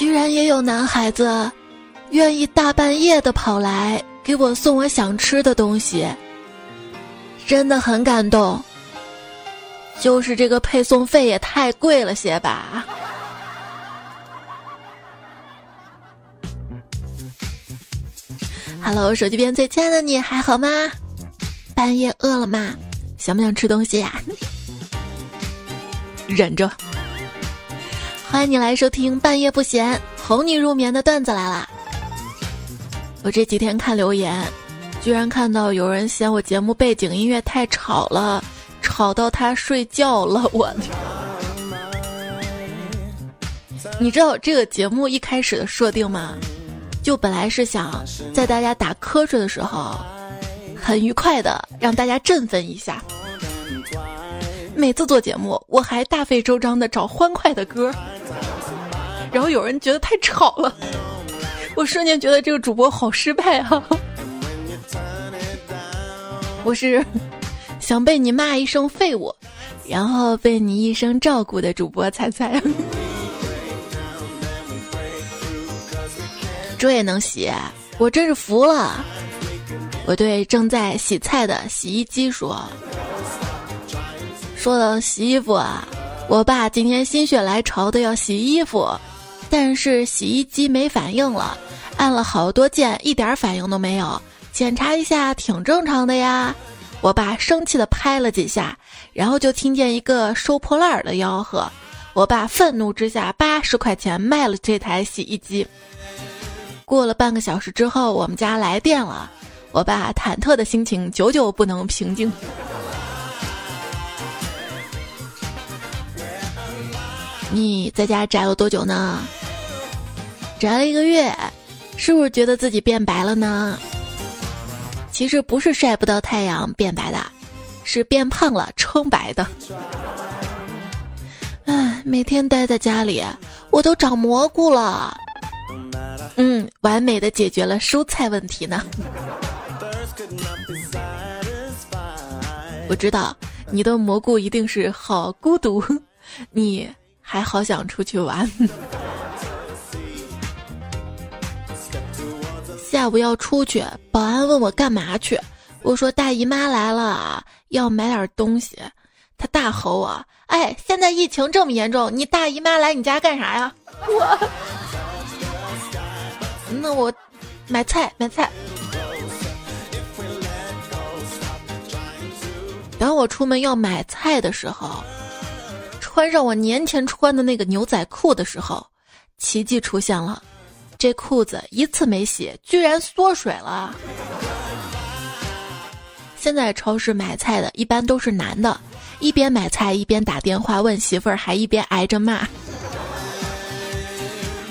居然也有男孩子愿意大半夜的跑来给我送我想吃的东西，真的很感动。就是这个配送费也太贵了些吧。Hello，手机边最亲爱的你还好吗？半夜饿了吗？想不想吃东西呀？忍着。欢迎你来收听半夜不闲，哄你入眠的段子来啦。我这几天看留言，居然看到有人嫌我节目背景音乐太吵了，吵到他睡觉了。我，你知道这个节目一开始的设定吗？就本来是想在大家打瞌睡的时候，很愉快的让大家振奋一下。每次做节目，我还大费周章的找欢快的歌，然后有人觉得太吵了，我瞬间觉得这个主播好失败啊！我是想被你骂一声废物，然后被你一生照顾的主播彩彩。这也能洗，我真是服了。我对正在洗菜的洗衣机说：“说到洗衣服啊，我爸今天心血来潮的要洗衣服，但是洗衣机没反应了，按了好多键，一点反应都没有。检查一下挺正常的呀。”我爸生气的拍了几下，然后就听见一个收破烂儿的吆喝。我爸愤怒之下，八十块钱卖了这台洗衣机。过了半个小时之后，我们家来电了，我爸忐忑的心情久久不能平静。你在家宅了多久呢？宅了一个月，是不是觉得自己变白了呢？其实不是晒不到太阳变白的，是变胖了撑白的。唉，每天待在家里，我都长蘑菇了。嗯，完美的解决了蔬菜问题呢。我知道你的蘑菇一定是好孤独，你还好想出去玩。下午要出去，保安问我干嘛去，我说大姨妈来了，要买点东西。他大吼我：“哎，现在疫情这么严重，你大姨妈来你家干啥呀？”我。那我买菜买菜。当我出门要买菜的时候，穿上我年前穿的那个牛仔裤的时候，奇迹出现了，这裤子一次没洗，居然缩水了。现在超市买菜的一般都是男的，一边买菜一边打电话问媳妇儿，还一边挨着骂。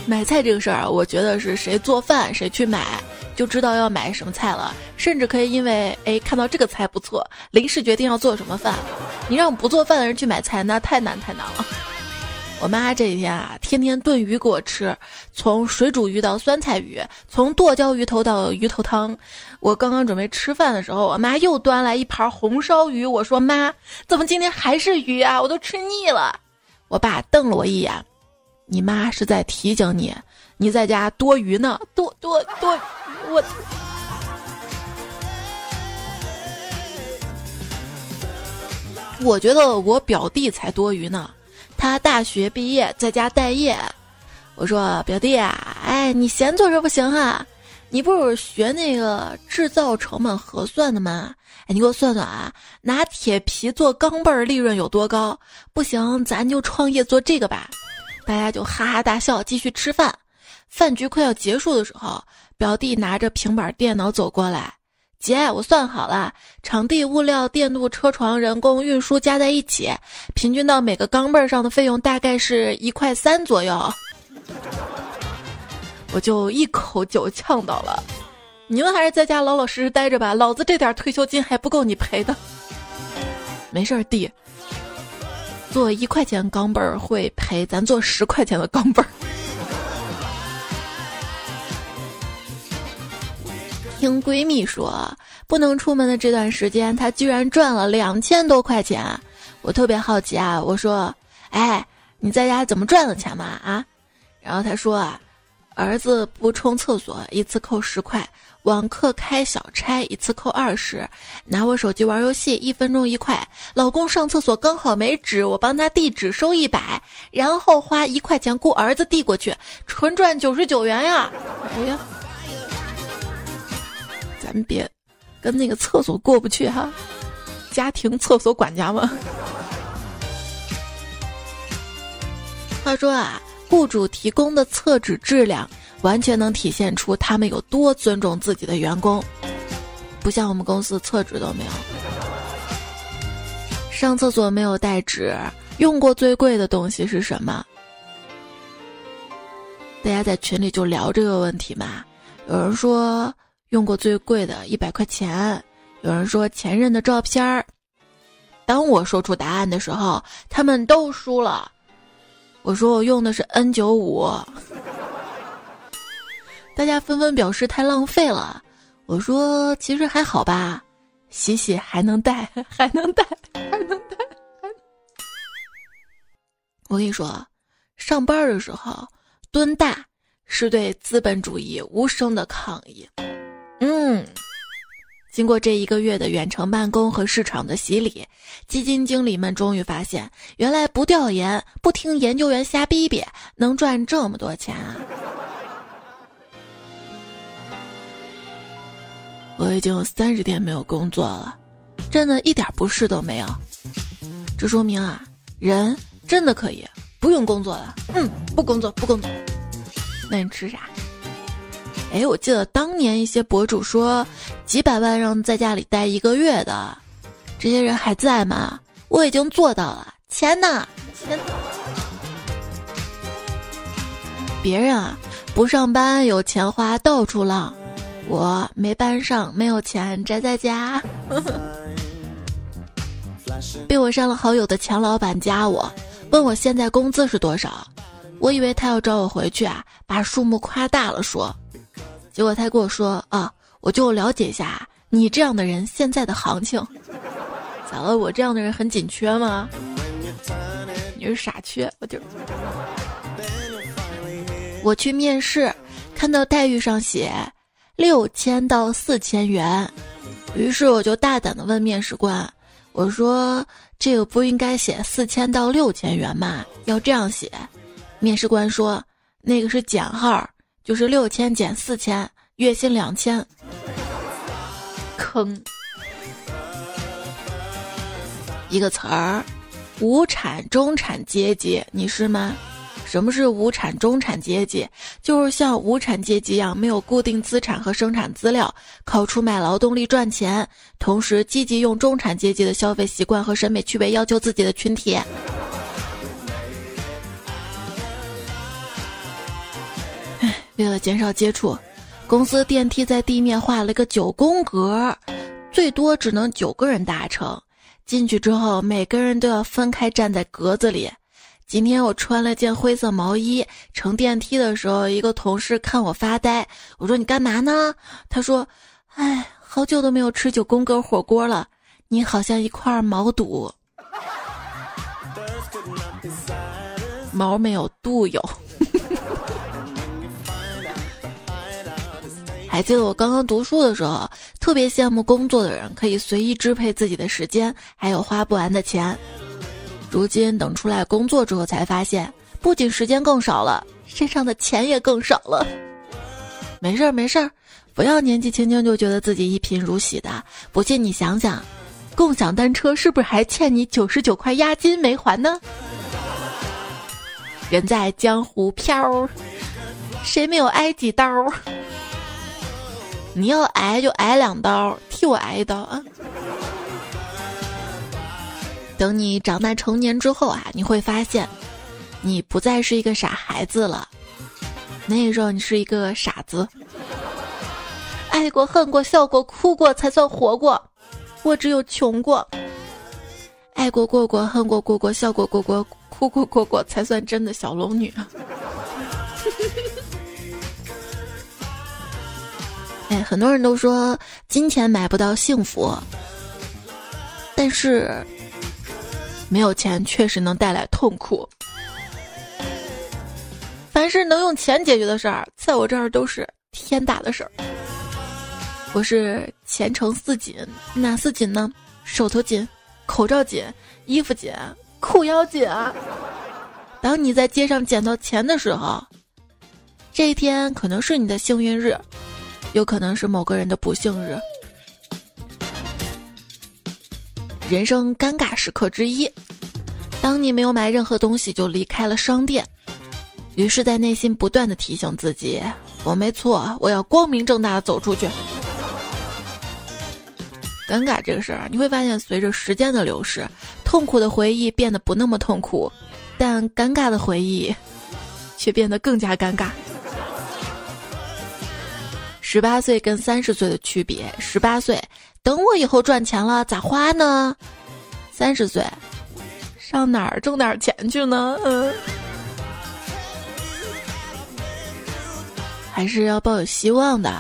买菜这个事儿，我觉得是谁做饭谁去买，就知道要买什么菜了。甚至可以因为哎看到这个菜不错，临时决定要做什么饭。你让不做饭的人去买菜，那太难太难了。我妈这几天啊，天天炖鱼给我吃，从水煮鱼到酸菜鱼，从剁椒鱼头到鱼头汤。我刚刚准备吃饭的时候，我妈又端来一盘红烧鱼。我说妈，怎么今天还是鱼啊？我都吃腻了。我爸瞪了我一眼。你妈是在提醒你，你在家多余呢，多多多，我。我觉得我表弟才多余呢，他大学毕业在家待业。我说表弟啊，哎，你闲坐着不行啊，你不是学那个制造成本核算的吗？哎，你给我算算啊，拿铁皮做钢镚儿利润有多高？不行，咱就创业做这个吧。大家就哈哈大笑，继续吃饭。饭局快要结束的时候，表弟拿着平板电脑走过来：“姐，我算好了，场地、物料、电镀、车床、人工、运输加在一起，平均到每个钢镚上的费用大概是一块三左右。”我就一口酒呛到了：“你们还是在家老老实实待着吧，老子这点退休金还不够你赔的。”没事儿，弟。做一块钱钢镚儿会赔咱做十块钱的钢镚儿。听闺蜜说，不能出门的这段时间，她居然赚了两千多块钱。我特别好奇啊，我说：“哎，你在家怎么赚的钱嘛？”啊，然后她说啊，儿子不冲厕所一次扣十块，网课开小差一次扣二十，拿我手机玩游戏一分钟一块，老公上厕所刚好没纸，我帮他递纸收一百，然后花一块钱雇儿子递过去，纯赚九十九元呀！哎呀，咱别跟那个厕所过不去哈，家庭厕所管家吗？话说啊，雇主提供的厕纸质量，完全能体现出他们有多尊重自己的员工。不像我们公司厕纸都没有，上厕所没有带纸，用过最贵的东西是什么？大家在群里就聊这个问题嘛。有人说用过最贵的一百块钱，有人说前任的照片儿。当我说出答案的时候，他们都输了。我说我用的是 N 九五，大家纷纷表示太浪费了。我说其实还好吧，洗洗还能带，还能带，还能带。我跟你说，上班的时候蹲大是对资本主义无声的抗议。嗯。经过这一个月的远程办公和市场的洗礼，基金经理们终于发现，原来不调研、不听研究员瞎逼逼，能赚这么多钱啊！我已经有三十天没有工作了，真的一点不适都没有。这说明啊，人真的可以不用工作了。嗯，不工作，不工作。那你吃啥？哎，我记得当年一些博主说，几百万让在家里待一个月的，这些人还在吗？我已经做到了，钱呢？钱？别人啊，不上班有钱花到处浪，我没班上没有钱宅在家。被我删了好友的钱老板加我，问我现在工资是多少，我以为他要找我回去啊，把数目夸大了说。结果他跟我说啊，我就了解一下你这样的人现在的行情。咋了？我这样的人很紧缺吗？你是傻缺，我就。我去面试，看到待遇上写六千到四千元，于是我就大胆的问面试官，我说这个不应该写四千到六千元吗？要这样写。面试官说那个是减号。就是六千减四千，月薪两千。坑。一个词儿，无产中产阶级，你是吗？什么是无产中产阶级？就是像无产阶级一样，没有固定资产和生产资料，靠出卖劳动力赚钱，同时积极用中产阶级的消费习惯和审美趣味要求自己的群体。为了减少接触，公司电梯在地面画了个九宫格，最多只能九个人搭乘。进去之后，每个人都要分开站在格子里。今天我穿了件灰色毛衣，乘电梯的时候，一个同事看我发呆。我说：“你干嘛呢？”他说：“哎，好久都没有吃九宫格火锅了，你好像一块毛肚，毛没有，肚有。”还记得我刚刚读书的时候，特别羡慕工作的人可以随意支配自己的时间，还有花不完的钱。如今等出来工作之后，才发现不仅时间更少了，身上的钱也更少了。没事儿没事儿，不要年纪轻轻就觉得自己一贫如洗的。不信你想想，共享单车是不是还欠你九十九块押金没还呢？人在江湖飘，谁没有挨几刀？你要挨就挨两刀，替我挨一刀啊！等你长大成年之后啊，你会发现，你不再是一个傻孩子了。那时候你是一个傻子，爱过、恨过、笑过、哭过才算活过。我只有穷过，爱过、过过、恨过、过过、笑过、过过、哭过、过过才算真的小龙女。哎，很多人都说金钱买不到幸福，但是没有钱确实能带来痛苦。凡是能用钱解决的事儿，在我这儿都是天大的事儿。我是前程似锦，哪似锦呢？手头紧，口罩紧，衣服紧，裤腰紧！当你在街上捡到钱的时候，这一天可能是你的幸运日，有可能是某个人的不幸日。人生尴尬时刻之一，当你没有买任何东西就离开了商店，于是，在内心不断的提醒自己：我没错，我要光明正大的走出去。尴尬这个事儿，你会发现，随着时间的流逝，痛苦的回忆变得不那么痛苦，但尴尬的回忆却变得更加尴尬。十八岁跟三十岁的区别：十八岁，等我以后赚钱了咋花呢？三十岁，上哪儿挣点钱去呢？嗯，还是要抱有希望的。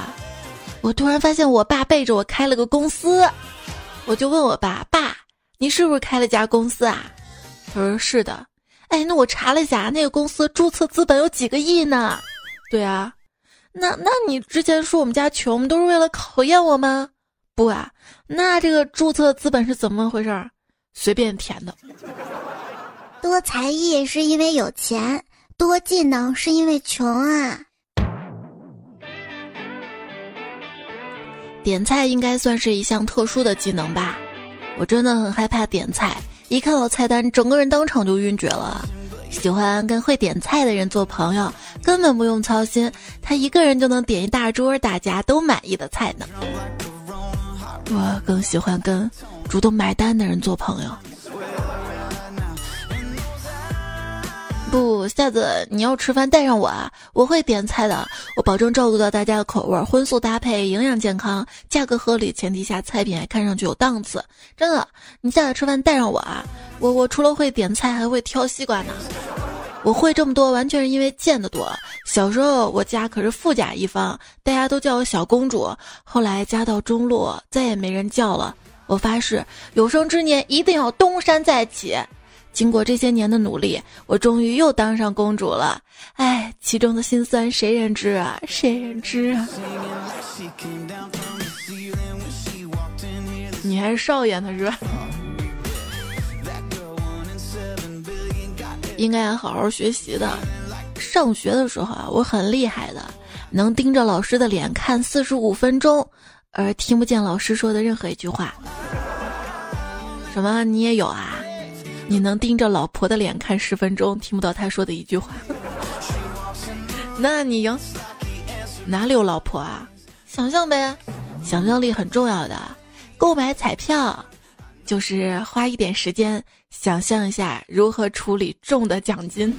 我突然发现我爸背着我开了个公司，我就问我爸：“爸，你是不是开了家公司啊？”他说：“是的。”哎，那我查了一下，那个公司注册资本有几个亿呢？对啊，那那你之前说我们家穷，都是为了考验我吗？不啊，那这个注册资本是怎么回事？随便填的。多才艺是因为有钱，多技能是因为穷啊。点菜应该算是一项特殊的技能吧，我真的很害怕点菜，一看到菜单，整个人当场就晕厥了。喜欢跟会点菜的人做朋友，根本不用操心，他一个人就能点一大桌大家都满意的菜呢。我更喜欢跟主动买单的人做朋友。不，下次你要吃饭带上我啊！我会点菜的，我保证照顾到大家的口味，荤素搭配，营养健康，价格合理前提下，菜品还看上去有档次。真的，你下次吃饭带上我啊！我我除了会点菜，还会挑西瓜呢。我会这么多，完全是因为见得多。小时候我家可是富甲一方，大家都叫我小公主。后来家道中落，再也没人叫了。我发誓，有生之年一定要东山再起。经过这些年的努力，我终于又当上公主了。哎，其中的辛酸谁人知啊？谁人知啊？你还是少爷呢是吧？应该好好学习的。上学的时候啊，我很厉害的，能盯着老师的脸看四十五分钟，而听不见老师说的任何一句话。什么？你也有啊？你能盯着老婆的脸看十分钟，听不到她说的一句话，那你赢。哪里有老婆啊？想象呗，想象力很重要的。购买彩票，就是花一点时间想象一下如何处理中的奖金。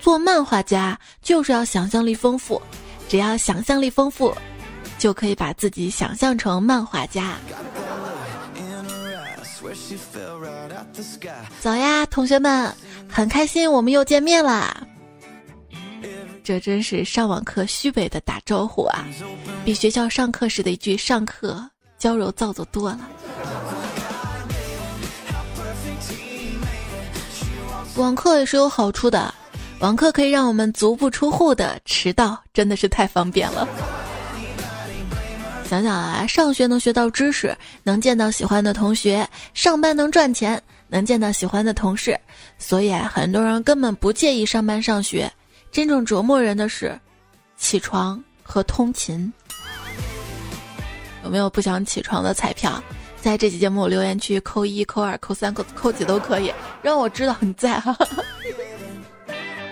做漫画家就是要想象力丰富，只要想象力丰富，就可以把自己想象成漫画家。早呀，同学们，很开心我们又见面啦！这真是上网课虚伪的打招呼啊，比学校上课时的一句“上课”娇柔造作多了。网课也是有好处的，网课可以让我们足不出户的迟到，真的是太方便了。想想啊，上学能学到知识，能见到喜欢的同学；上班能赚钱，能见到喜欢的同事。所以啊，很多人根本不介意上班上学。真正折磨人的是，起床和通勤。有没有不想起床的彩票？在这期节目留言区扣一、扣二、扣三、扣扣几都可以，让我知道你在哈。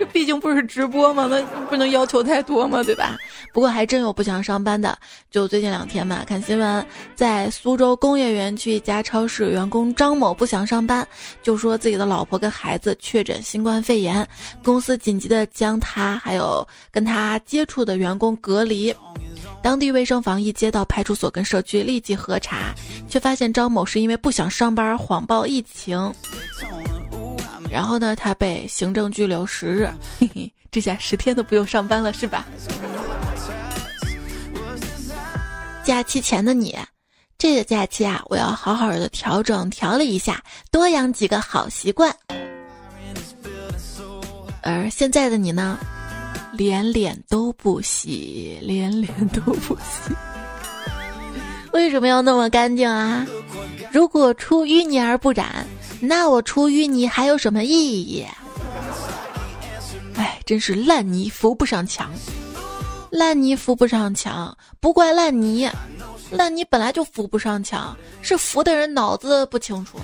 这 毕竟不是直播嘛，那不能要求太多嘛，对吧？不过还真有不想上班的，就最近两天嘛，看新闻，在苏州工业园区一家超市，员工张某不想上班，就说自己的老婆跟孩子确诊新冠肺炎，公司紧急的将他还有跟他接触的员工隔离，当地卫生防疫接到派出所跟社区立即核查，却发现张某是因为不想上班谎报疫情。然后呢，他被行政拘留十日，嘿嘿，这下十天都不用上班了，是吧？假期前的你，这个假期啊，我要好好的调整调理一下，多养几个好习惯。而现在的你呢，连脸都不洗，连脸都不洗。为什么要那么干净啊？如果出淤泥而不染，那我出淤泥还有什么意义？哎，真是烂泥扶不上墙，烂泥扶不上墙，不怪烂泥，烂泥本来就扶不上墙，是扶的人脑子不清楚。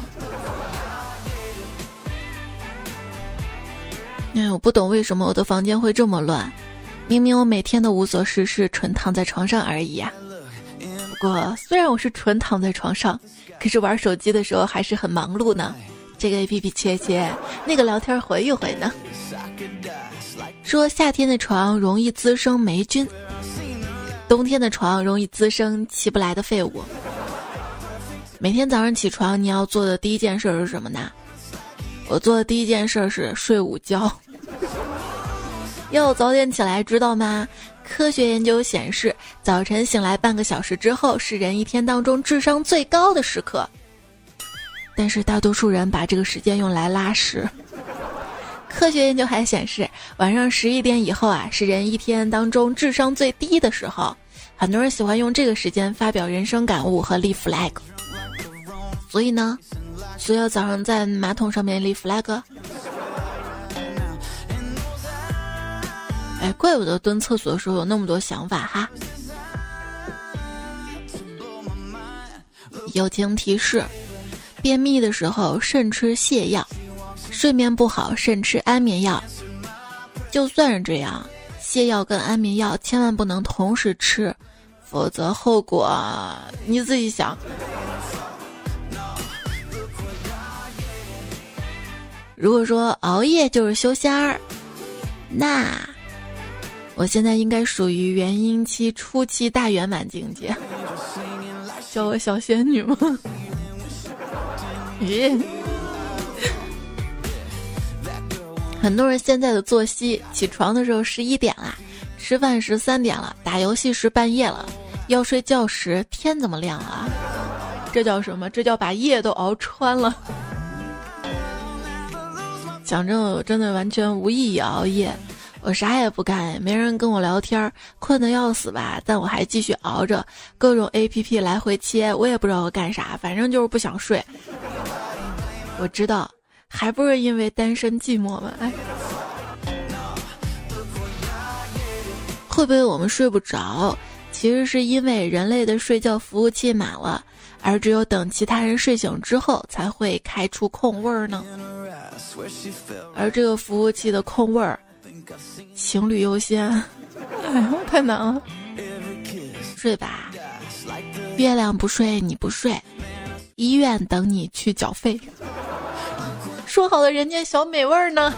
哎，我不懂为什么我的房间会这么乱，明明我每天都无所事事，纯躺在床上而已啊。不过虽然我是纯躺在床上，可是玩手机的时候还是很忙碌呢。这个 A P P 切切，那个聊天回一回呢。说夏天的床容易滋生霉菌，冬天的床容易滋生起不来的废物。每天早上起床，你要做的第一件事是什么呢？我做的第一件事是睡午觉。要早点起来，知道吗？科学研究显示，早晨醒来半个小时之后是人一天当中智商最高的时刻。但是大多数人把这个时间用来拉屎。科学研究还显示，晚上十一点以后啊是人一天当中智商最低的时候。很多人喜欢用这个时间发表人生感悟和立 flag。所以呢，所以要早上在马桶上面立 flag。哎，怪不得蹲厕所的时候有那么多想法哈。友情提示：便秘的时候慎吃泻药，睡眠不好慎吃安眠药。就算是这样，泻药跟安眠药千万不能同时吃，否则后果你自己想。如果说熬夜就是修仙儿，那。我现在应该属于元婴期初期大圆满境界，叫我小仙女吗？咦，很多人现在的作息，起床的时候十一点啦，吃饭时三点了，打游戏时半夜了，要睡觉时天怎么亮啊？这叫什么？这叫把夜都熬穿了。讲真，我真的完全无意义熬夜。我啥也不干，没人跟我聊天，困得要死吧？但我还继续熬着，各种 A P P 来回切，我也不知道我干啥，反正就是不想睡。我知道，还不是因为单身寂寞吗？哎，会不会我们睡不着，其实是因为人类的睡觉服务器满了，而只有等其他人睡醒之后，才会开出空位儿呢？而这个服务器的空位儿。情侣优先，哎呦，太难了。睡吧，月亮不睡你不睡，医院等你去缴费。说好的人间小美味儿呢？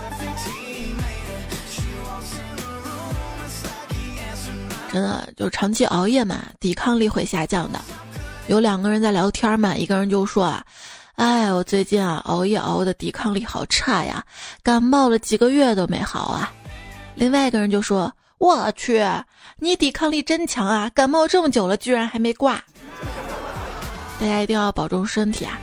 真的，就长期熬夜嘛，抵抗力会下降的。有两个人在聊天嘛，一个人就说啊，哎，我最近啊熬夜熬的抵抗力好差呀，感冒了几个月都没好啊。另外一个人就说：“我去，你抵抗力真强啊！感冒这么久了，居然还没挂。大家一定要保重身体啊！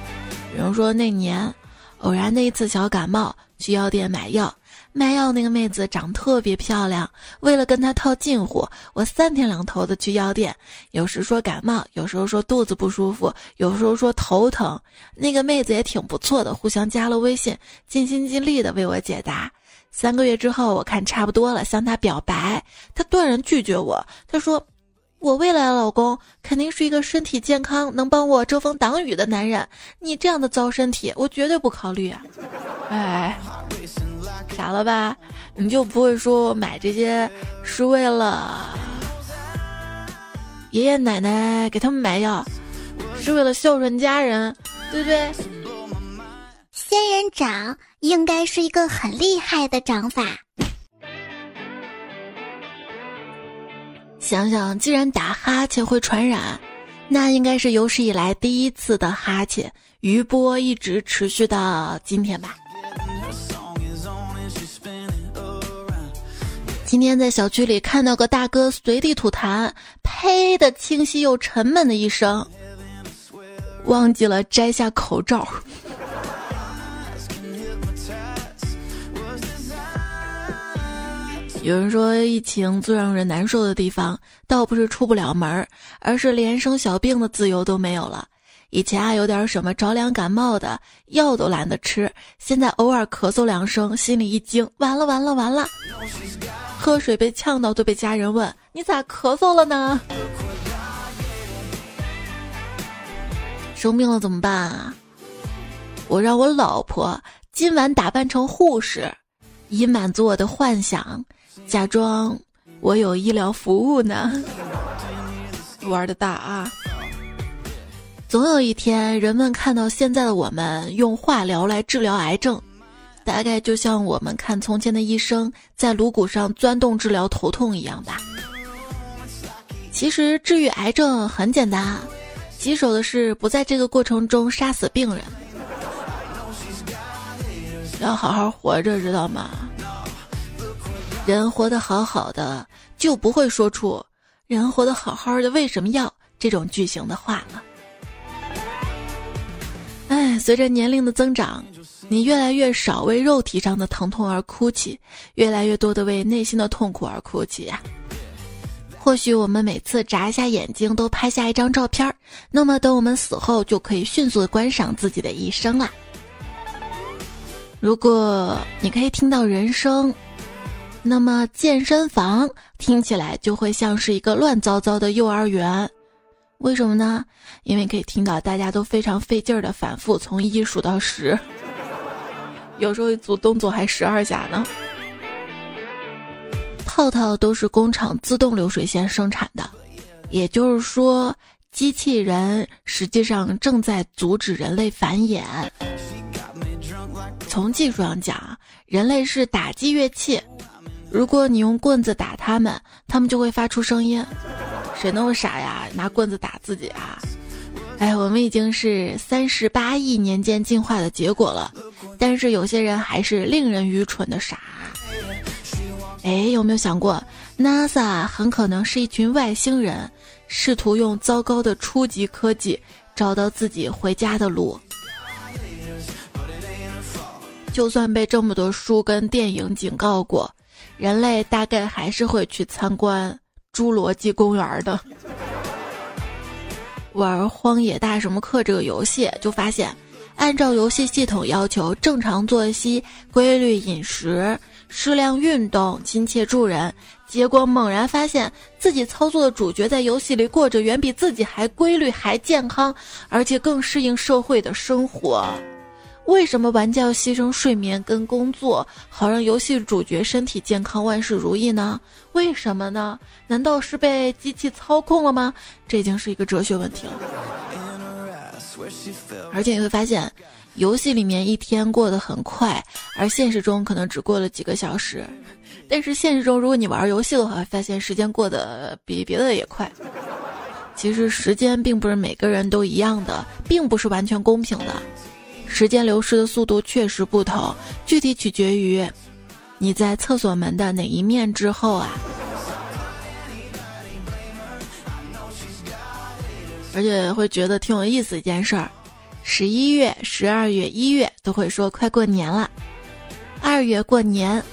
比如说那年，偶然的一次小感冒，去药店买药，卖药那个妹子长特别漂亮。为了跟她套近乎，我三天两头的去药店，有时说感冒，有时候说肚子不舒服，有时候说头疼。那个妹子也挺不错的，互相加了微信，尽心尽力的为我解答。”三个月之后，我看差不多了，向她表白，她断然拒绝我。她说：“我未来的老公肯定是一个身体健康、能帮我遮风挡雨的男人。你这样的糟身体，我绝对不考虑。”哎，傻了吧？你就不会说买这些是为了爷爷奶奶给他们买药，是为了孝顺家人，对不对？仙人掌。应该是一个很厉害的掌法。想想，既然打哈欠会传染，那应该是有史以来第一次的哈欠余波一直持续到今天吧。今天在小区里看到个大哥随地吐痰，呸的清晰又沉闷的一声，忘记了摘下口罩。有人说，疫情最让人难受的地方，倒不是出不了门而是连生小病的自由都没有了。以前啊，有点什么着凉感冒的药都懒得吃，现在偶尔咳嗽两声，心里一惊，完了完了完了，喝水被呛到，都被家人问你咋咳嗽了呢？生病了怎么办啊？我让我老婆今晚打扮成护士，以满足我的幻想。假装我有医疗服务呢，玩的大啊！总有一天，人们看到现在的我们用化疗来治疗癌症，大概就像我们看从前的医生在颅骨上钻洞治疗头痛一样吧。其实治愈癌症很简单，棘手的是不在这个过程中杀死病人，要好好活着，知道吗？人活得好好的，就不会说出“人活得好好的为什么要”这种句型的话了。哎，随着年龄的增长，你越来越少为肉体上的疼痛而哭泣，越来越多的为内心的痛苦而哭泣呀。或许我们每次眨一下眼睛都拍下一张照片那么等我们死后就可以迅速的观赏自己的一生啦。如果你可以听到人声。那么健身房听起来就会像是一个乱糟糟的幼儿园，为什么呢？因为可以听到大家都非常费劲儿的反复从一数到十，有时候一组动作还十二下呢。套套都是工厂自动流水线生产的，也就是说，机器人实际上正在阻止人类繁衍。从技术上讲，人类是打击乐器。如果你用棍子打他们，他们就会发出声音。谁那么傻呀？拿棍子打自己啊？哎，我们已经是三十八亿年间进化的结果了，但是有些人还是令人愚蠢的傻。哎，有没有想过，NASA 很可能是一群外星人，试图用糟糕的初级科技找到自己回家的路？就算被这么多书跟电影警告过。人类大概还是会去参观侏罗纪公园的。玩《荒野大什么课》这个游戏，就发现，按照游戏系统要求，正常作息、规律饮食、适量运动、亲切助人，结果猛然发现自己操作的主角在游戏里过着远比自己还规律、还健康，而且更适应社会的生活。为什么玩家要牺牲睡眠跟工作，好让游戏主角身体健康、万事如意呢？为什么呢？难道是被机器操控了吗？这已经是一个哲学问题了。而且你会发现，游戏里面一天过得很快，而现实中可能只过了几个小时。但是现实中，如果你玩游戏的话，发现时间过得比别的也快。其实时间并不是每个人都一样的，并不是完全公平的。时间流逝的速度确实不同，具体取决于你在厕所门的哪一面之后啊。而且会觉得挺有意思一件事儿，十一月、十二月、一月都会说快过年了，二月过年，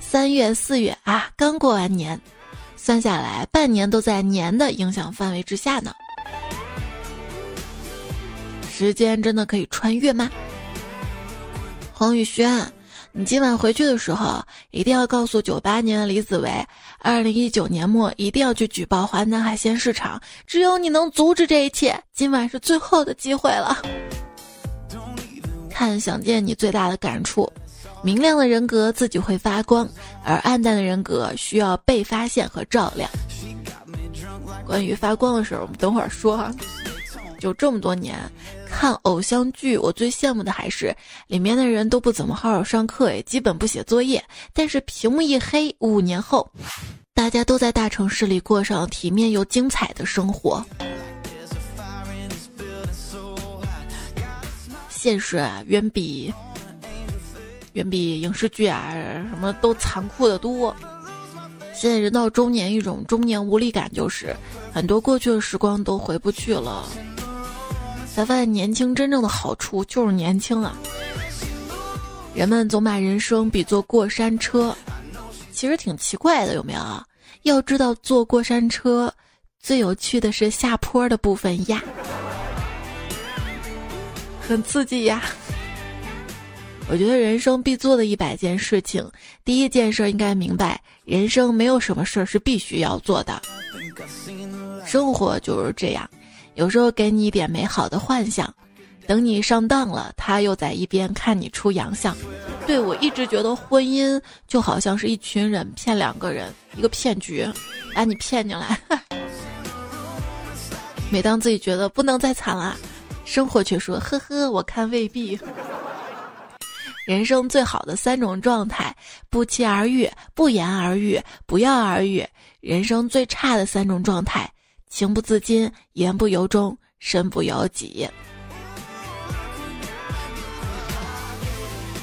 三月、四月啊刚过完年，算下来半年都在年的影响范围之下呢。时间真的可以穿越吗？黄宇轩，你今晚回去的时候一定要告诉九八年的李子维，二零一九年末一定要去举报华南海鲜市场。只有你能阻止这一切，今晚是最后的机会了。看想见你最大的感触：明亮的人格自己会发光，而暗淡的人格需要被发现和照亮。关于发光的事儿，我们等会儿说。就这么多年。看偶像剧，我最羡慕的还是里面的人都不怎么好好上课，也基本不写作业。但是屏幕一黑，五年后，大家都在大城市里过上体面又精彩的生活。现实啊，远比远比影视剧啊什么都残酷的多。现在人到中年，一种中年无力感，就是很多过去的时光都回不去了。才发现年轻真正的好处就是年轻啊！人们总把人生比作过山车，其实挺奇怪的，有没有？要知道坐过山车，最有趣的是下坡的部分呀，很刺激呀。我觉得人生必做的一百件事情，第一件事应该明白，人生没有什么事儿是必须要做的。生活就是这样，有时候给你一点美好的幻想，等你上当了，他又在一边看你出洋相。对我一直觉得婚姻就好像是一群人骗两个人，一个骗局，把你骗进来。每当自己觉得不能再惨了，生活却说：“呵呵，我看未必。”人生最好的三种状态：不期而遇、不言而喻、不药而愈。人生最差的三种状态：情不自禁、言不由衷、身不由己。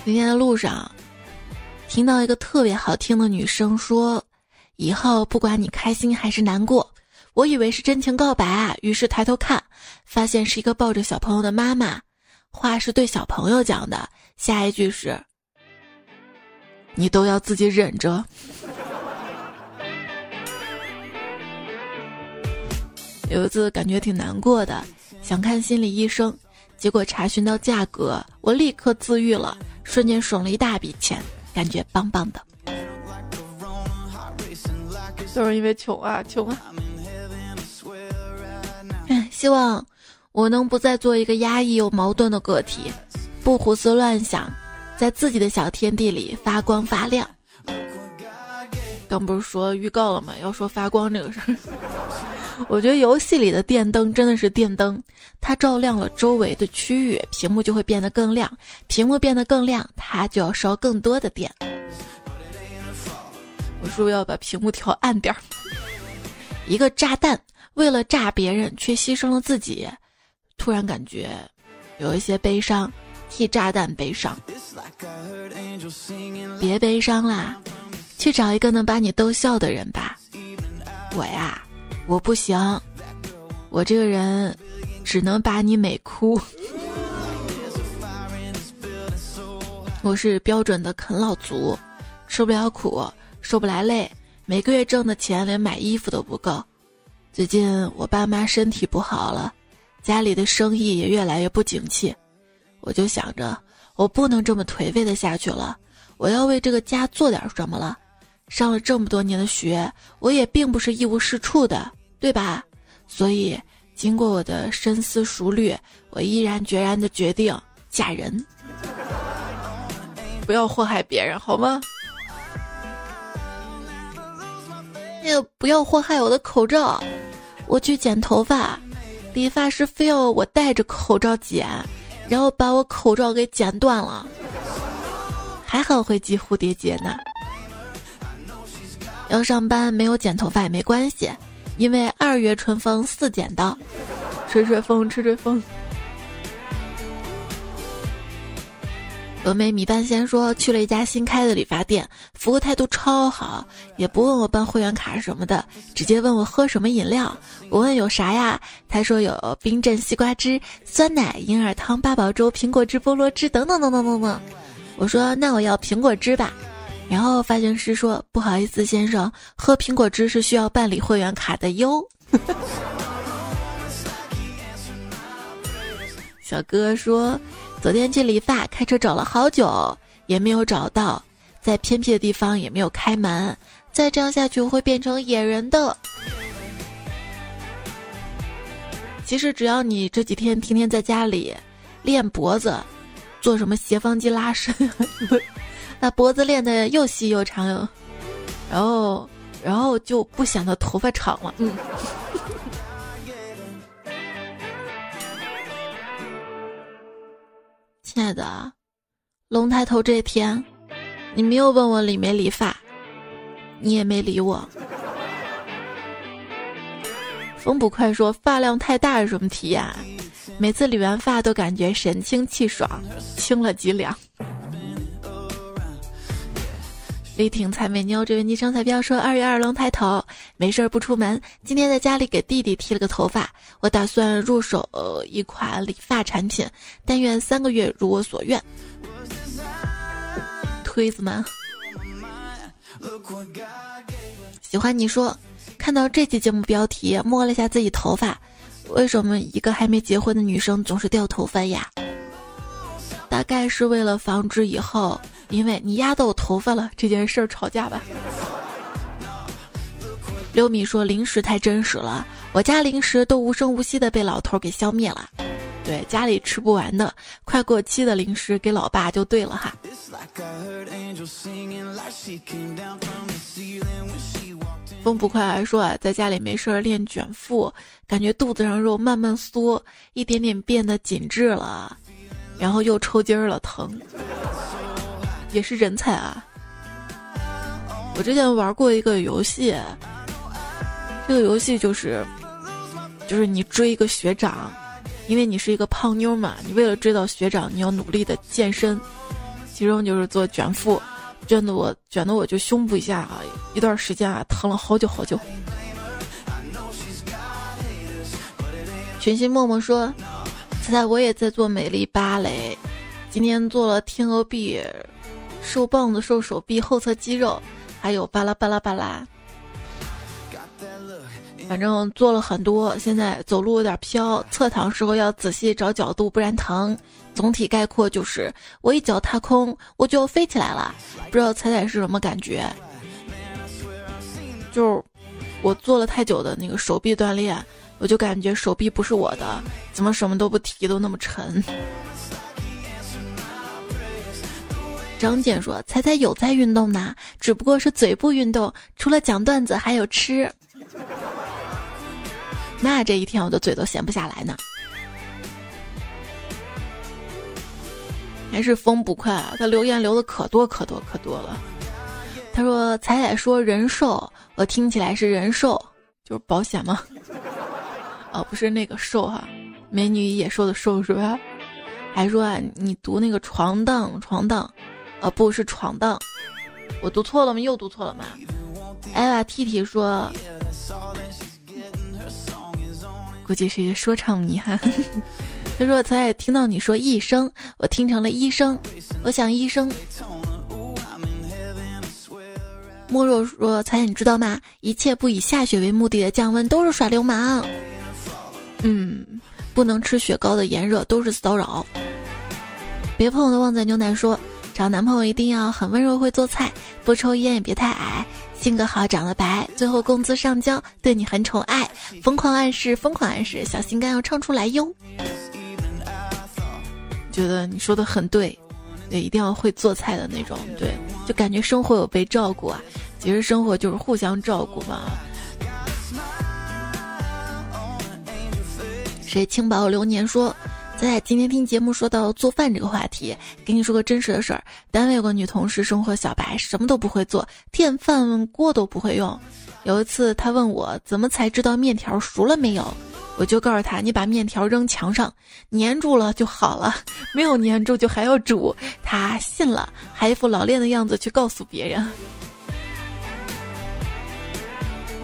今天的路上，听到一个特别好听的女生说：“以后不管你开心还是难过。”我以为是真情告白啊，于是抬头看，发现是一个抱着小朋友的妈妈。话是对小朋友讲的，下一句是：“你都要自己忍着。”有一次感觉挺难过的，想看心理医生，结果查询到价格，我立刻自愈了，瞬间省了一大笔钱，感觉棒棒的。都是因为穷啊，穷啊！哎，希望。我能不再做一个压抑又矛盾的个体，不胡思乱想，在自己的小天地里发光发亮。刚不是说预告了吗？要说发光这个事儿，我觉得游戏里的电灯真的是电灯，它照亮了周围的区域，屏幕就会变得更亮，屏幕变得更亮，它就要烧更多的电。我是不是要把屏幕调暗点儿？一个炸弹为了炸别人，却牺牲了自己。突然感觉有一些悲伤，替炸弹悲伤。别悲伤啦，去找一个能把你逗笑的人吧。我呀，我不行，我这个人只能把你美哭。我是标准的啃老族，吃不了苦，受不来累，每个月挣的钱连买衣服都不够。最近我爸妈身体不好了。家里的生意也越来越不景气，我就想着我不能这么颓废的下去了，我要为这个家做点什么了。上了这么多年的学，我也并不是一无是处的，对吧？所以经过我的深思熟虑，我毅然决然的决定嫁人，不要祸害别人，好吗？也不要祸害我的口罩，我去剪头发。理发师非要我戴着口罩剪，然后把我口罩给剪断了。还好会系蝴蝶结呢。要上班没有剪头发也没关系，因为二月春风似剪刀，吹吹风，吹吹风。峨眉米半仙说去了一家新开的理发店，服务态度超好，也不问我办会员卡什么的，直接问我喝什么饮料。我问有啥呀？他说有冰镇西瓜汁、酸奶、银耳汤、八宝粥、苹果汁、菠萝汁等等等等等等。我说那我要苹果汁吧。然后发型师说不好意思，先生，喝苹果汁是需要办理会员卡的哟。小哥说。昨天去理发，开车找了好久也没有找到，在偏僻的地方也没有开门。再这样下去，会变成野人的。其实只要你这几天天天在家里练脖子，做什么斜方肌拉伸，把脖子练得又细又长，又然后然后就不显得头发长了。嗯。亲爱的，龙抬头这天，你没有问我理没理发，你也没理我。风不快说发量太大是什么体验？每次理完发都感觉神清气爽，轻了几两。力挺彩美妞，这位昵称彩票说：“二月二龙抬头，没事儿不出门。今天在家里给弟弟剃了个头发，我打算入手一款理发产品，但愿三个月如我所愿。”推子们，喜欢你说，看到这期节目标题，摸了一下自己头发，为什么一个还没结婚的女生总是掉头发呀？大概是为了防止以后因为你压到我头发了这件事儿吵架吧。刘米说零食太真实了，我家零食都无声无息的被老头给消灭了。对，家里吃不完的快过期的零食给老爸就对了哈。风不快还说啊，在家里没事儿练卷腹，感觉肚子上肉慢慢缩，一点点变得紧致了。然后又抽筋儿了，疼，也是人才啊！我之前玩过一个游戏，这个游戏就是，就是你追一个学长，因为你是一个胖妞嘛，你为了追到学长，你要努力的健身，其中就是做卷腹，卷的我卷的我就胸部一下啊，一段时间啊，疼了好久好久。群星默默说。现在我也在做美丽芭蕾，今天做了天鹅臂，瘦棒子、瘦手臂、后侧肌肉，还有巴拉巴拉巴拉，反正做了很多。现在走路有点飘，侧躺时候要仔细找角度，不然疼。总体概括就是，我一脚踏空，我就飞起来了。不知道彩彩是什么感觉？就是我做了太久的那个手臂锻炼。我就感觉手臂不是我的，怎么什么都不提都那么沉。张健说：“猜猜有在运动呢，只不过是嘴部运动，除了讲段子还有吃。那这一天我的嘴都闲不下来呢。”还是风不快啊，他留言留的可多可多可多了。他说：“彩彩说人寿，我听起来是人寿，就是保险吗？”哦，不是那个瘦哈，美女野兽的寿是吧？还说啊，你读那个床荡床荡，啊不是闯荡，我读错了吗？又读错了吗？艾娃 T T 说，估计是一个说唱迷哈。他说才听到你说医生，我听成了医生，我想医生。莫若说才你知道吗？一切不以下雪为目的的降温都是耍流氓。嗯，不能吃雪糕的炎热都是骚扰。别碰我的旺仔牛奶说，找男朋友一定要很温柔，会做菜，不抽烟也别太矮，性格好，长得白，最后工资上交，对你很宠爱，疯狂暗示，疯狂暗示，小心肝要唱出来哟。觉得你说的很对，对，一定要会做菜的那种，对，就感觉生活有被照顾啊。其实生活就是互相照顾嘛。谁轻薄流年说，在今天听节目说到做饭这个话题，给你说个真实的事儿。单位有个女同事，生活小白，什么都不会做，电饭锅都不会用。有一次，她问我怎么才知道面条熟了没有，我就告诉她，你把面条扔墙上，粘住了就好了；没有粘住就还要煮。她信了，还一副老练的样子去告诉别人。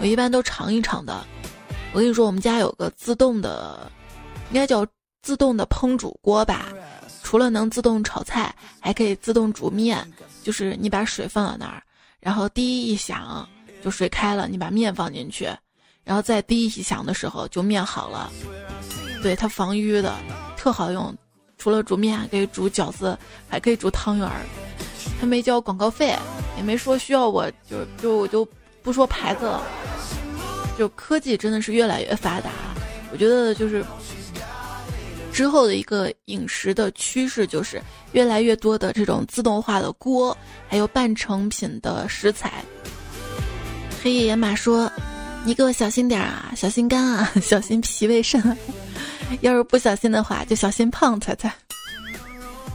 我一般都尝一尝的。我跟你说，我们家有个自动的。应该叫自动的烹煮锅吧，除了能自动炒菜，还可以自动煮面。就是你把水放到那儿，然后滴一响，就水开了，你把面放进去，然后再滴一响的时候，就面好了。对，它防淤的，特好用。除了煮面，还可以煮饺子，还可以煮汤圆儿。他没交广告费，也没说需要我，就就我就不说牌子了。就科技真的是越来越发达，我觉得就是。之后的一个饮食的趋势就是越来越多的这种自动化的锅，还有半成品的食材。黑夜野马说：“你给我小心点啊，小心肝啊，小心脾胃肾。要是不小心的话，就小心胖。”猜猜，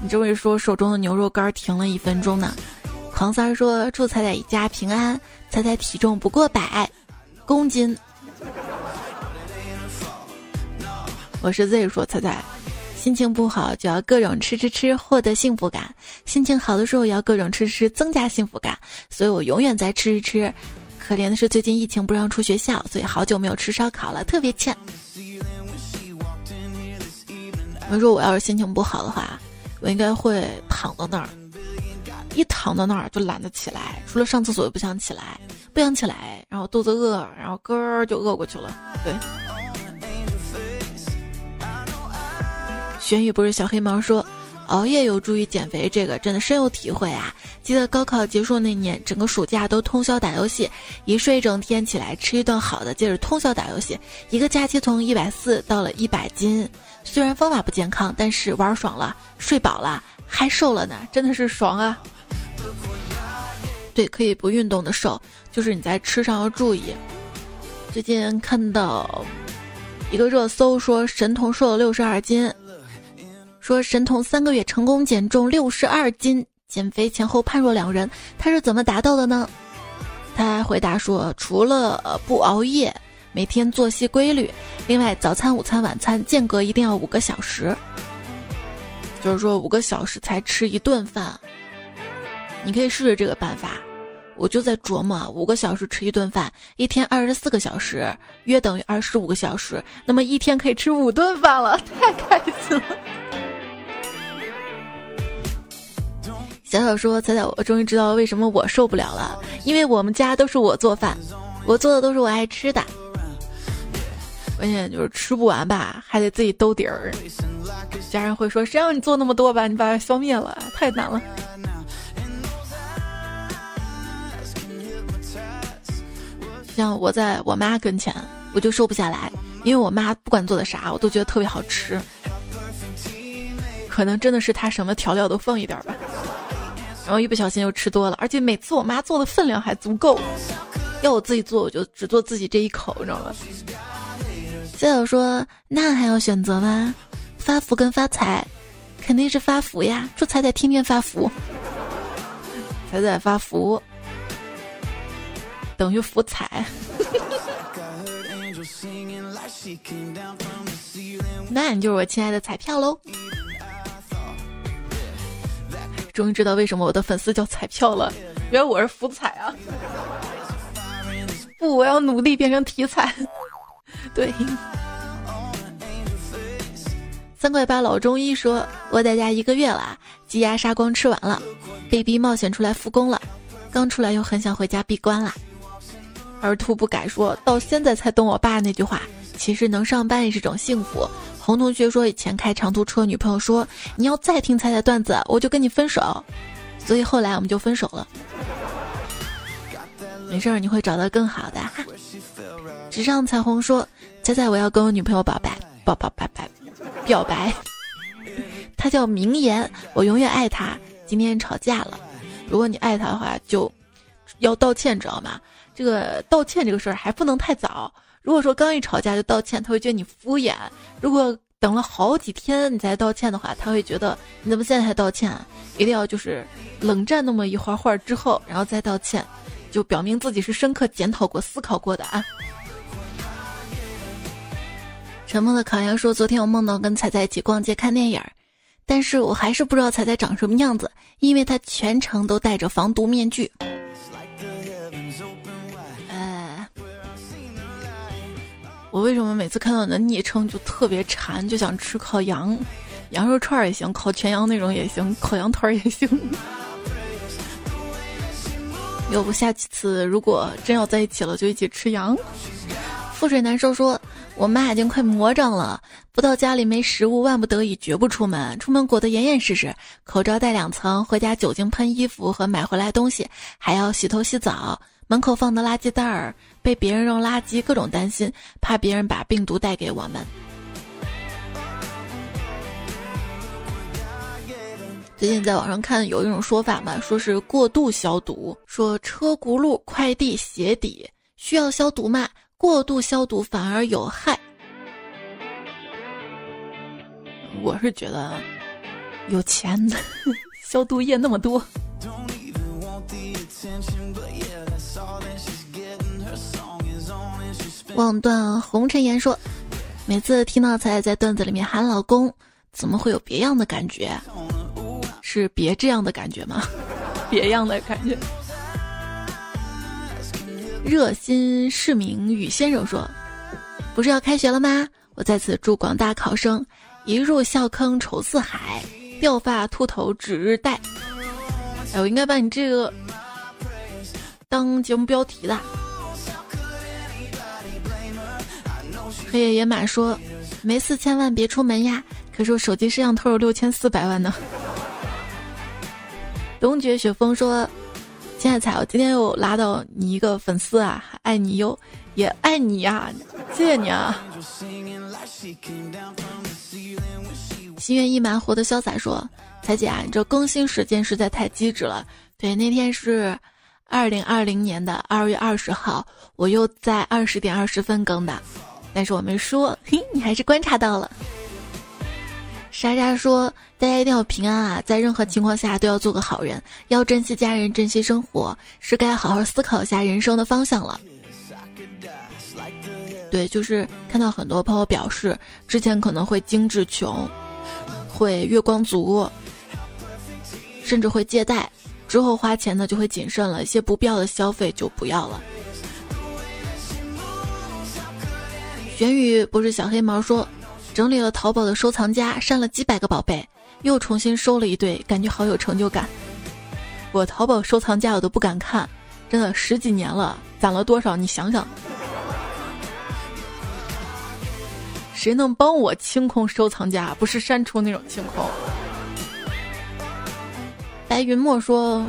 你这么一说手中的牛肉干停了一分钟呢。狂三说：“祝彩彩一家平安。”彩彩体重不过百公斤。我是 Z 说彩彩，心情不好就要各种吃吃吃获得幸福感，心情好的时候也要各种吃吃增加幸福感，所以我永远在吃吃吃。可怜的是最近疫情不让出学校，所以好久没有吃烧烤了，特别欠。我说我要是心情不好的话，我应该会躺到那儿，一躺到那儿就懒得起来，除了上厕所也不想起来，不想起来，然后肚子饿，然后咯就饿过去了。对。玄宇不是小黑毛说。熬夜有助于减肥，这个真的深有体会啊！记得高考结束那年，整个暑假都通宵打游戏，一睡一整天，起来吃一顿好的，接着通宵打游戏，一个假期从一百四到了一百斤。虽然方法不健康，但是玩爽了，睡饱了，还瘦了呢，真的是爽啊！对，可以不运动的瘦，就是你在吃上要注意。最近看到一个热搜说神童瘦了六十二斤。说神童三个月成功减重六十二斤，减肥前后判若两人。他是怎么达到的呢？他回答说，除了不熬夜，每天作息规律，另外早餐、午餐、晚餐间隔一定要五个小时，就是说五个小时才吃一顿饭。你可以试试这个办法。我就在琢磨，五个小时吃一顿饭，一天二十四个小时，约等于二十五个小时，那么一天可以吃五顿饭了，太开心了。小小说：“彩彩，我终于知道为什么我受不了了，因为我们家都是我做饭，我做的都是我爱吃的。关键就是吃不完吧，还得自己兜底儿。家人会说：谁让你做那么多吧？你把它消灭了，太难了。像我在我妈跟前，我就瘦不下来，因为我妈不管做的啥，我都觉得特别好吃。可能真的是她什么调料都放一点吧。”然后一不小心又吃多了，而且每次我妈做的分量还足够，要我自己做我就只做自己这一口，你知道吗？再有说那还要选择吗？发福跟发财，肯定是发福呀！祝彩彩天天发福，彩彩发福等于福彩。那你就是我亲爱的彩票喽。终于知道为什么我的粉丝叫彩票了，原来我是福彩啊！不，我要努力变成体彩。对，三块八老中医说，我在家一个月了，鸡鸭杀光吃完了，被逼冒险出来复工了，刚出来又很想回家闭关了。而兔不改说到现在才懂我爸那句话，其实能上班也是种幸福。红同学说，以前开长途车，女朋友说你要再听彩彩段子，我就跟你分手。所以后来我们就分手了。没事儿，你会找到更好的哈。纸上彩虹说，彩彩，我要跟我女朋友表白，表表白白，表白。他叫明言，我永远爱他。今天吵架了，如果你爱他的话，就要道歉，知道吗？这个道歉这个事儿还不能太早。如果说刚一吵架就道歉，他会觉得你敷衍；如果等了好几天你才道歉的话，他会觉得你怎么现在才道歉？啊一定要就是冷战那么一会儿会儿之后，然后再道歉，就表明自己是深刻检讨过、思考过的啊。沉默的烤羊说：“昨天我梦到跟彩彩一起逛街看电影，但是我还是不知道彩彩长什么样子，因为她全程都戴着防毒面具。”我为什么每次看到你的昵称就特别馋，就想吃烤羊，羊肉串也行，烤全羊那种也行，烤羊腿也行。要不下几次如果真要在一起了，就一起吃羊。覆水难收说，我妈已经快魔怔了，不到家里没食物，万不得已绝不出门，出门裹得严严实实，口罩戴两层，回家酒精喷衣服和买回来东西，还要洗头洗澡。门口放的垃圾袋儿被别人扔垃圾，各种担心，怕别人把病毒带给我们。最近在网上看有一种说法嘛，说是过度消毒，说车轱辘、快递、鞋底需要消毒嘛，过度消毒反而有害。我是觉得有钱的 消毒液那么多。望断红尘言说：“每次听到彩彩在段子里面喊老公，怎么会有别样的感觉？是别这样的感觉吗？别样的感觉。”热心市民雨先生说：“不是要开学了吗？我在此祝广大考生一入校坑愁似海，掉发秃头指日待。”哎，我应该把你这个当节目标题的。黑夜野马说：“没四千万别出门呀。”可是我手机摄像头有六千四百万呢。冬雪雪峰说：“亲爱的彩，我今天又拉到你一个粉丝啊，爱你哟，也爱你呀，谢谢你啊。”心愿意蛮活的潇洒说：“彩姐啊，你这更新时间实在太机智了。对，那天是二零二零年的二月二十号，我又在二十点二十分更的。”但是我没说，嘿，你还是观察到了。莎莎说：“大家一定要平安啊，在任何情况下都要做个好人，要珍惜家人，珍惜生活，是该好好思考一下人生的方向了。”对，就是看到很多朋友表示，之前可能会精致穷，会月光族，甚至会借贷，之后花钱呢就会谨慎了，一些不必要的消费就不要了。玄宇不是小黑毛说，整理了淘宝的收藏夹，删了几百个宝贝，又重新收了一堆，感觉好有成就感。我淘宝收藏夹我都不敢看，真的十几年了，攒了多少？你想想，谁能帮我清空收藏夹？不是删除那种清空。白云墨说。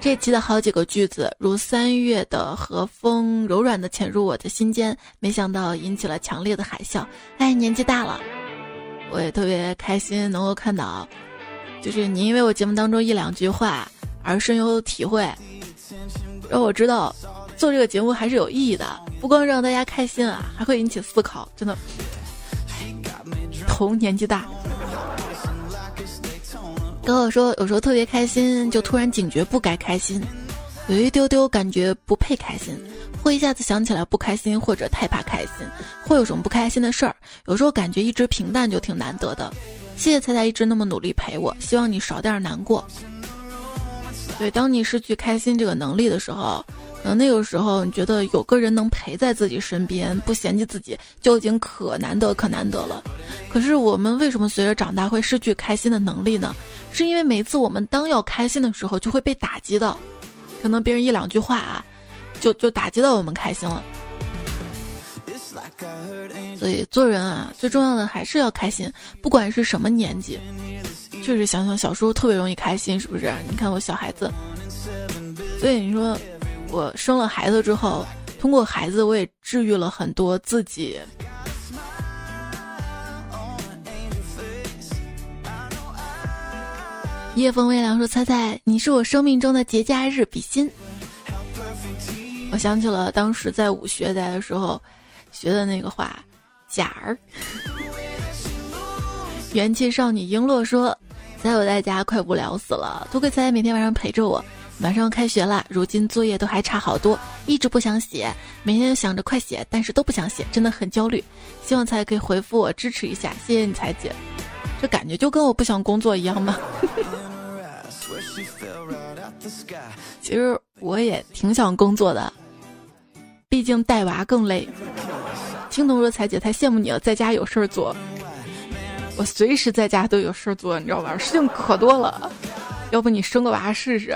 这期的好几个句子，如三月的和风柔软的潜入我的心间，没想到引起了强烈的海啸。哎，年纪大了，我也特别开心能够看到，就是你因为我节目当中一两句话而深有体会，让我知道做这个节目还是有意义的，不光让大家开心啊，还会引起思考。真的，同年纪大。跟我说，有时候特别开心，就突然警觉不该开心，有一丢丢感觉不配开心，会一下子想起来不开心或者太怕开心，会有什么不开心的事儿。有时候感觉一直平淡就挺难得的。谢谢彩彩一直那么努力陪我，希望你少点难过。对，当你失去开心这个能力的时候。能那个时候，你觉得有个人能陪在自己身边，不嫌弃自己，就已经可难得可难得了。可是我们为什么随着长大会失去开心的能力呢？是因为每次我们当要开心的时候，就会被打击到，可能别人一两句话啊，就就打击到我们开心了。所以做人啊，最重要的还是要开心，不管是什么年纪。确实想想小时候特别容易开心，是不是？你看我小孩子，所以你说。我生了孩子之后，通过孩子，我也治愈了很多自己。夜风微凉说：“猜猜，你是我生命中的节假日，比心。”我想起了当时在武学在的时候学的那个话，假儿。元气少女璎珞说：“在我在家快无聊死了，多亏猜猜每天晚上陪着我。”马上开学了，如今作业都还差好多，一直不想写，每天想着快写，但是都不想写，真的很焦虑。希望才可以回复我支持一下，谢谢你彩姐。这感觉就跟我不想工作一样吗？其实我也挺想工作的，毕竟带娃更累。青铜说彩姐太羡慕你了，在家有事儿做。我随时在家都有事儿做，你知道吧？事情可多了，要不你生个娃试试？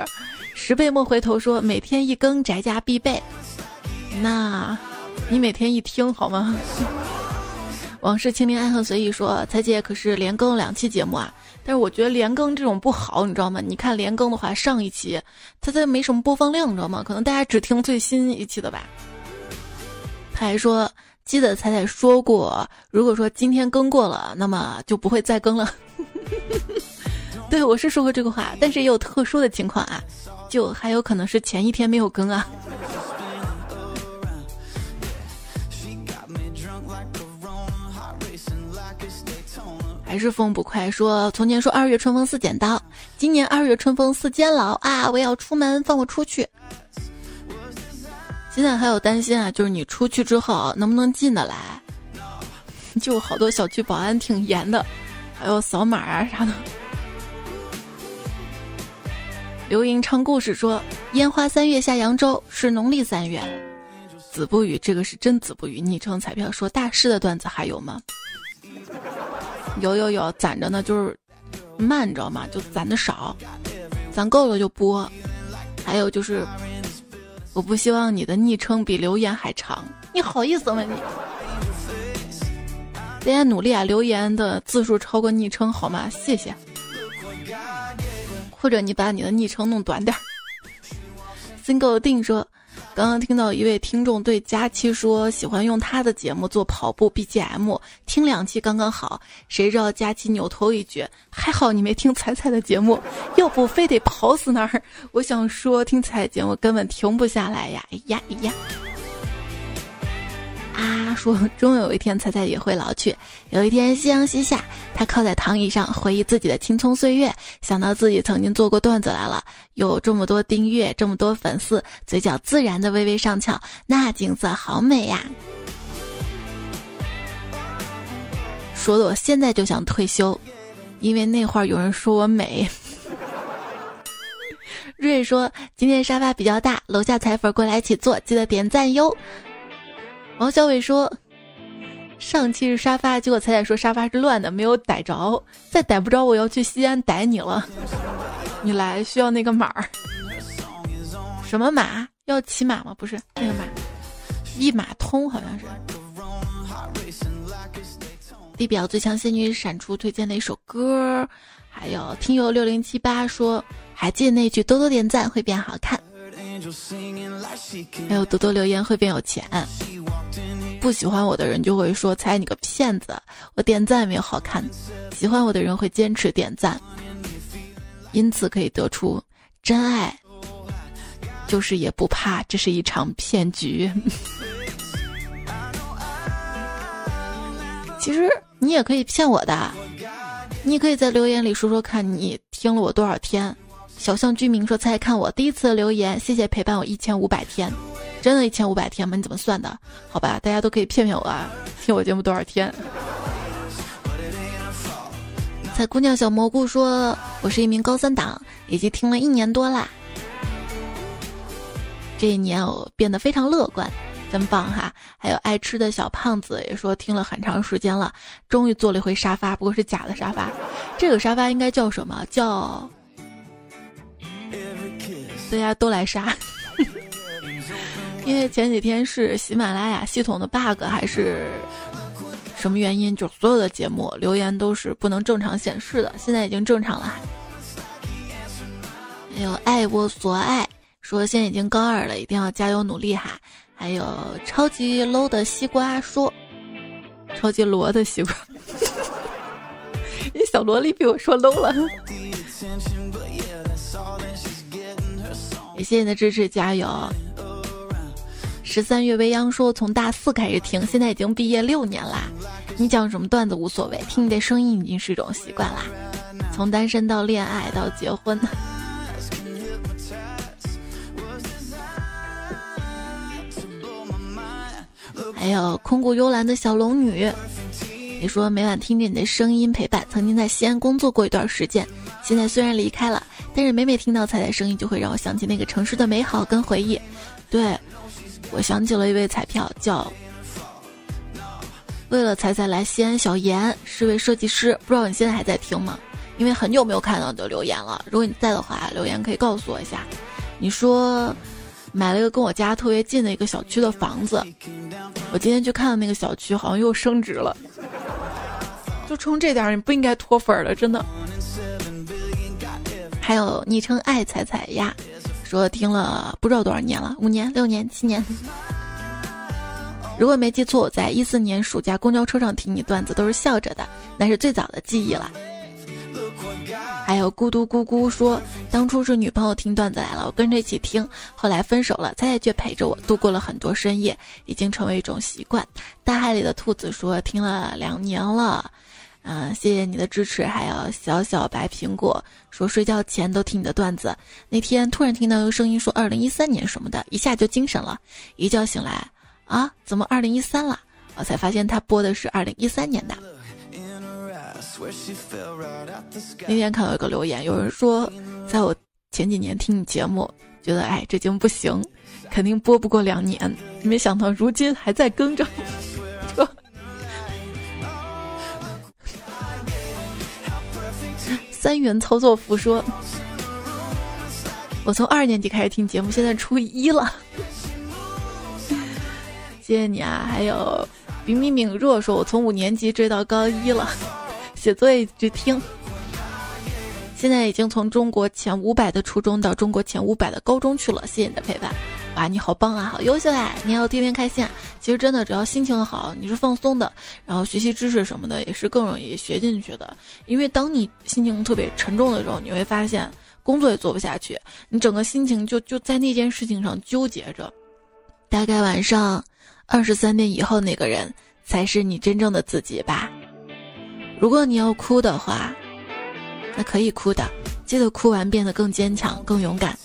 十倍莫回头说每天一更宅家必备，那，你每天一听好吗？往事清零爱恨随意说，彩姐可是连更两期节目啊，但是我觉得连更这种不好，你知道吗？你看连更的话，上一期它它没什么播放量，你知道吗？可能大家只听最新一期的吧。他还说，记得彩彩说过，如果说今天更过了，那么就不会再更了。对我是说过这个话，但是也有特殊的情况啊。就还有可能是前一天没有更啊，还是风不快说，从前说二月春风似剪刀，今年二月春风似监牢啊！我要出门，放我出去。现在还有担心啊，就是你出去之后能不能进得来？就好多小区保安挺严的，还有扫码啊啥的。刘莹唱故事说：“烟花三月下扬州，是农历三月。”子不语，这个是真子不语。昵称彩票说：“大师的段子还有吗？”有有有，攒着呢，就是慢，你知道吗？就攒的少，攒够了就播。还有就是，我不希望你的昵称比留言还长，你好意思吗你？大家努力啊，留言的字数超过昵称好吗？谢谢。或者你把你的昵称弄短点儿。Single 定说。刚刚听到一位听众对佳期说喜欢用他的节目做跑步 BGM，听两期刚刚好。谁知道佳期扭头一句：“还好你没听彩彩的节目，要不非得跑死那儿。”我想说，听彩节目根本停不下来呀！哎呀哎呀！啊，说终有一天彩彩也会老去。有一天夕阳西下，他靠在躺椅上回忆自己的青葱岁月，想到自己曾经做过段子来了，有这么多订阅，这么多粉丝，嘴角自然的微微上翘，那景色好美呀！说的我现在就想退休，因为那会儿有人说我美。瑞说今天沙发比较大，楼下彩粉过来一起坐，记得点赞哟。王小伟说：“上期是沙发，结果彩彩说沙发是乱的，没有逮着。再逮不着，我要去西安逮你了。你来需要那个码儿？什么码？要骑马吗？不是那个码，一码通好像是。地表最强仙女闪出推荐的一首歌，还有听友六零七八说，还记得那句多多点赞会变好看。”还有多多留言会变有钱，不喜欢我的人就会说猜你个骗子，我点赞也没有好看。喜欢我的人会坚持点赞，因此可以得出真爱就是也不怕这是一场骗局。其实你也可以骗我的，你可以在留言里说说看你听了我多少天。小象居民说：“猜看我第一次留言，谢谢陪伴我一千五百天，真的一千五百天吗？你怎么算的？好吧，大家都可以骗骗我啊，听我节目多少天？”彩姑娘小蘑菇说：“我是一名高三党，已经听了一年多啦。这一年我变得非常乐观，真棒哈！还有爱吃的小胖子也说听了很长时间了，终于坐了一回沙发，不过是假的沙发。这个沙发应该叫什么？叫……”大家都来杀，因为前几天是喜马拉雅系统的 bug 还是什么原因，就所有的节目留言都是不能正常显示的，现在已经正常了。还有爱我所爱说现在已经高二了，一定要加油努力哈。还有超级 low 的西瓜说，超级罗的西瓜，你 小萝莉被我说 low 了。谢谢你的支持，加油！十三月未央说从大四开始听，现在已经毕业六年啦。你讲什么段子无所谓，听你的声音已经是一种习惯啦。从单身到恋爱到结婚，还有空谷幽兰的小龙女，你说每晚听着你的声音陪伴，曾经在西安工作过一段时间，现在虽然离开了。但是每每听到彩彩声音，就会让我想起那个城市的美好跟回忆。对，我想起了一位彩票，叫为了彩彩来西安。小严是位设计师，不知道你现在还在听吗？因为很久没有看到你的留言了。如果你在的话，留言可以告诉我一下。你说买了一个跟我家特别近的一个小区的房子，我今天去看的那个小区好像又升值了。就冲这点，你不应该脱粉了，真的。还有昵称爱彩彩呀，说听了不知道多少年了，五年、六年、七年。如果没记错，我在一四年暑假公交车上听你段子，都是笑着的，那是最早的记忆了。还有咕嘟咕咕说，当初是女朋友听段子来了，我跟着一起听，后来分手了，彩彩却陪着我度过了很多深夜，已经成为一种习惯。大海里的兔子说，听了两年了。嗯，谢谢你的支持。还有小小白苹果说睡觉前都听你的段子。那天突然听到有声音说二零一三年什么的，一下就精神了。一觉醒来，啊，怎么二零一三了？我才发现他播的是二零一三年的。那天看到一个留言，有人说，在我前几年听你节目，觉得哎这节目不行，肯定播不过两年。没想到如今还在更着。三元操作服说：“我从二年级开始听节目，现在初一了。谢谢你啊！还有敏敏敏若说，我从五年级追到高一了，写作业就听。”现在已经从中国前五百的初中到中国前五百的高中去了，谢谢你的陪伴。哇，你好棒啊，好优秀啊！你要天天开心。啊。其实真的，只要心情好，你是放松的，然后学习知识什么的也是更容易学进去的。因为当你心情特别沉重的时候，你会发现工作也做不下去，你整个心情就就在那件事情上纠结着。大概晚上二十三点以后那个人才是你真正的自己吧。如果你要哭的话。那可以哭的，记得哭完变得更坚强、更勇敢。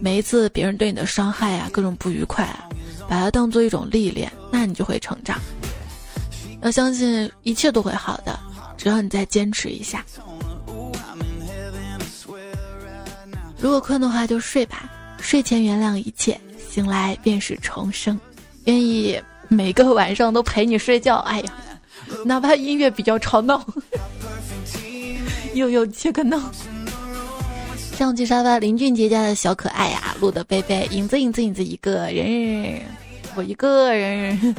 每一次别人对你的伤害啊，各种不愉快啊，把它当做一种历练，那你就会成长。要相信一切都会好的，只要你再坚持一下。如果困的话就睡吧，睡前原谅一切，醒来便是重生。愿意每个晚上都陪你睡觉。哎呀，哪怕音乐比较吵闹。又有切克闹，上去沙发林俊杰家的小可爱呀，录的贝贝影子影子影子一个人，我一个人。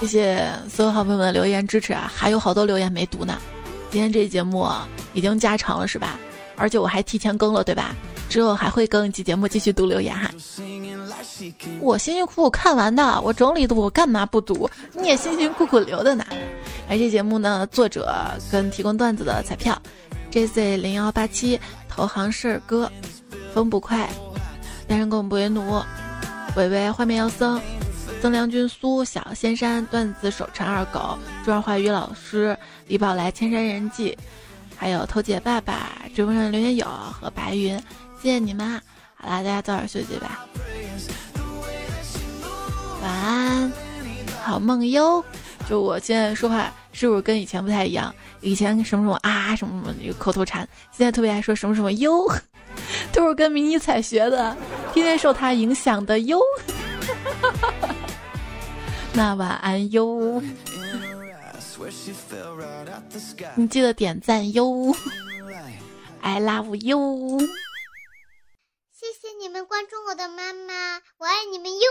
谢谢所有好朋友们的留言支持啊，还有好多留言没读呢。今天这节目已经加长了是吧？而且我还提前更了对吧？之后还会更一期节目，继续读留言哈。我辛辛苦苦看完的，我整理的，我干嘛不读？你也辛辛苦苦留的呢。而这节目呢，作者跟提供段子的彩票，JZ 零幺八七投行事儿哥，风不快，单身狗不为奴，伟伟画面妖僧，曾良君苏小仙山段子手陈二狗，朱二华于老师，李宝来千山人迹，还有偷姐爸爸，追风上刘元友和白云，谢谢你们。好啦，大家早点休息吧。晚安，好梦哟。就我现在说话是不是跟以前不太一样？以前什么什么啊，什么什么一个口头禅，现在特别爱说什么什么哟，都是跟迷你彩学的，天天受他影响的哟。那晚安哟，你记得点赞哟，I love you。你们关注我的妈妈，我爱你们哟。